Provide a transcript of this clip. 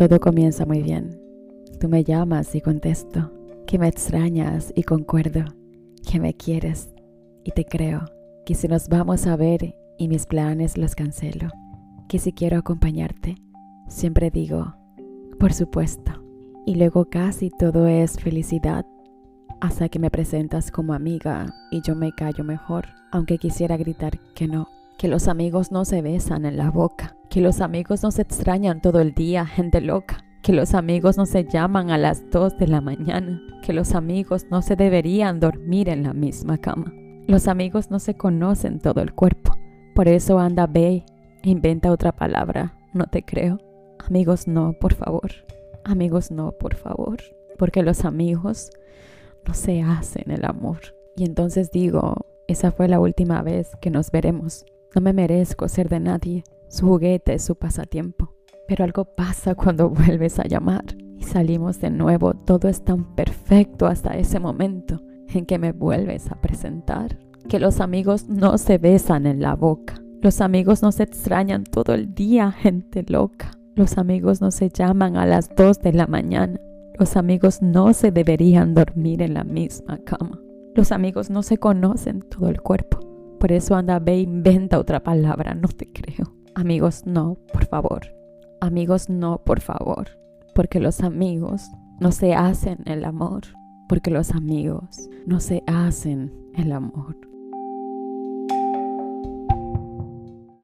Todo comienza muy bien. Tú me llamas y contesto, que me extrañas y concuerdo, que me quieres y te creo, que si nos vamos a ver y mis planes los cancelo, que si quiero acompañarte, siempre digo, por supuesto. Y luego casi todo es felicidad hasta que me presentas como amiga y yo me callo mejor, aunque quisiera gritar que no, que los amigos no se besan en la boca, que los amigos no se extrañan todo el día, gente loca, que los amigos no se llaman a las 2 de la mañana, que los amigos no se deberían dormir en la misma cama. Los amigos no se conocen todo el cuerpo, por eso anda ve e inventa otra palabra, no te creo. Amigos no, por favor. Amigos no, por favor. Porque los amigos no se hacen el amor. Y entonces digo, esa fue la última vez que nos veremos. No me merezco ser de nadie. Su juguete su pasatiempo. Pero algo pasa cuando vuelves a llamar y salimos de nuevo. Todo es tan perfecto hasta ese momento en que me vuelves a presentar. Que los amigos no se besan en la boca. Los amigos no se extrañan todo el día, gente loca. Los amigos no se llaman a las 2 de la mañana. Los amigos no se deberían dormir en la misma cama. Los amigos no se conocen todo el cuerpo. Por eso anda, ve e inventa otra palabra, no te creo. Amigos, no, por favor. Amigos, no, por favor. Porque los amigos no se hacen el amor. Porque los amigos no se hacen el amor.